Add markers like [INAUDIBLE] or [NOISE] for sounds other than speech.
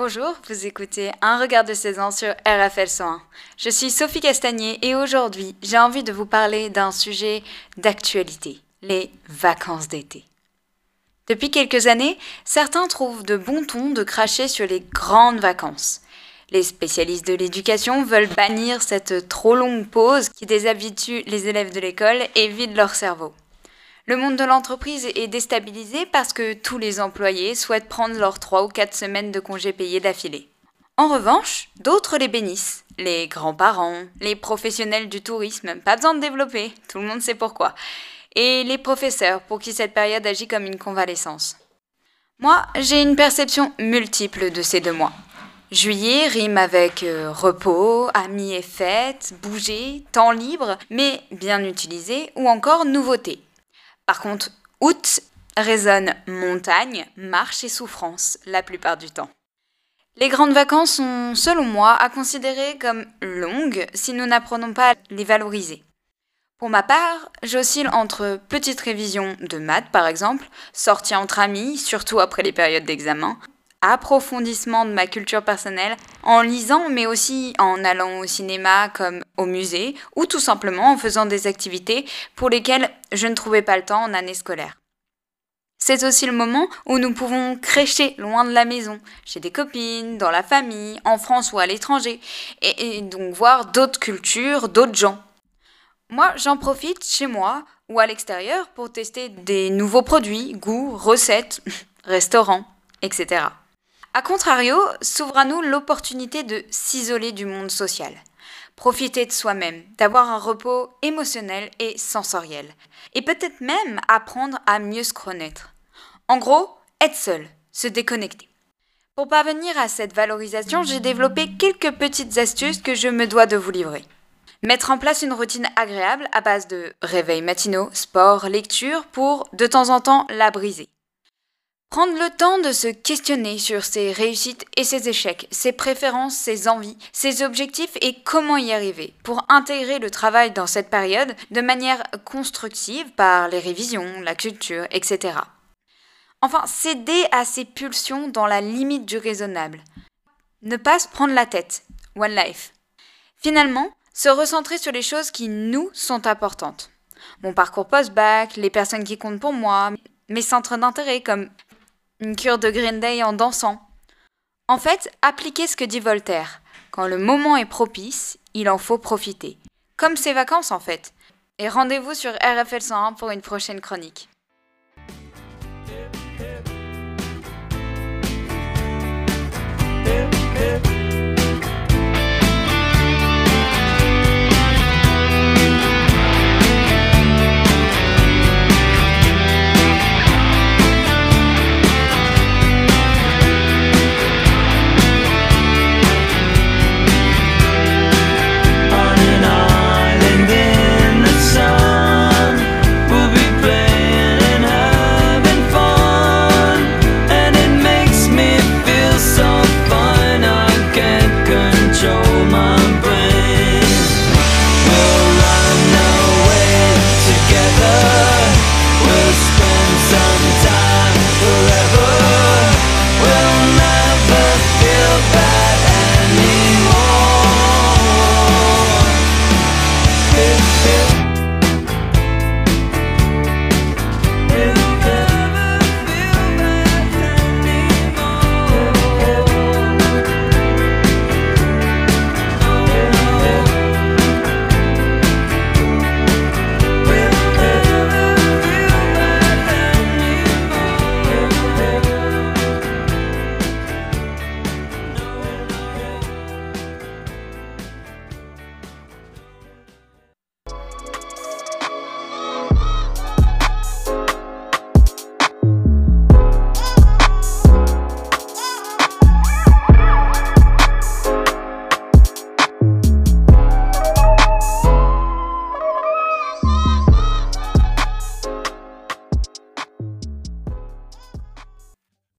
Bonjour, vous écoutez Un regard de saison sur RFL 101. Je suis Sophie Castagnier et aujourd'hui, j'ai envie de vous parler d'un sujet d'actualité, les vacances d'été. Depuis quelques années, certains trouvent de bon ton de cracher sur les grandes vacances. Les spécialistes de l'éducation veulent bannir cette trop longue pause qui déshabitue les élèves de l'école et vide leur cerveau. Le monde de l'entreprise est déstabilisé parce que tous les employés souhaitent prendre leurs 3 ou 4 semaines de congés payés d'affilée. En revanche, d'autres les bénissent. Les grands-parents, les professionnels du tourisme, pas besoin de développer, tout le monde sait pourquoi. Et les professeurs, pour qui cette période agit comme une convalescence. Moi, j'ai une perception multiple de ces deux mois. Juillet rime avec euh, repos, amis et fêtes, bouger, temps libre, mais bien utilisé, ou encore nouveauté. Par contre, août résonne montagne, marche et souffrance la plupart du temps. Les grandes vacances sont, selon moi, à considérer comme longues si nous n'apprenons pas à les valoriser. Pour ma part, j'oscille entre petites révisions de maths par exemple, sorties entre amis, surtout après les périodes d'examen, approfondissement de ma culture personnelle en lisant mais aussi en allant au cinéma comme au musée ou tout simplement en faisant des activités pour lesquelles je ne trouvais pas le temps en année scolaire. C'est aussi le moment où nous pouvons crécher loin de la maison, chez des copines, dans la famille, en France ou à l'étranger, et, et donc voir d'autres cultures, d'autres gens. Moi, j'en profite chez moi ou à l'extérieur pour tester des nouveaux produits, goûts, recettes, [LAUGHS] restaurants, etc. A contrario, s'ouvre à nous l'opportunité de s'isoler du monde social, profiter de soi-même, d'avoir un repos émotionnel et sensoriel, et peut-être même apprendre à mieux se connaître. En gros, être seul, se déconnecter. Pour parvenir à cette valorisation, j'ai développé quelques petites astuces que je me dois de vous livrer. Mettre en place une routine agréable à base de réveil matinaux, sport, lecture pour de temps en temps la briser. Prendre le temps de se questionner sur ses réussites et ses échecs, ses préférences, ses envies, ses objectifs et comment y arriver, pour intégrer le travail dans cette période de manière constructive par les révisions, la culture, etc. Enfin, céder à ses pulsions dans la limite du raisonnable. Ne pas se prendre la tête. One life. Finalement, se recentrer sur les choses qui nous sont importantes. Mon parcours post-bac, les personnes qui comptent pour moi, mes centres d'intérêt comme une cure de Green Day en dansant. En fait, appliquez ce que dit Voltaire. Quand le moment est propice, il en faut profiter. Comme ses vacances en fait. Et rendez-vous sur RFL 101 pour une prochaine chronique.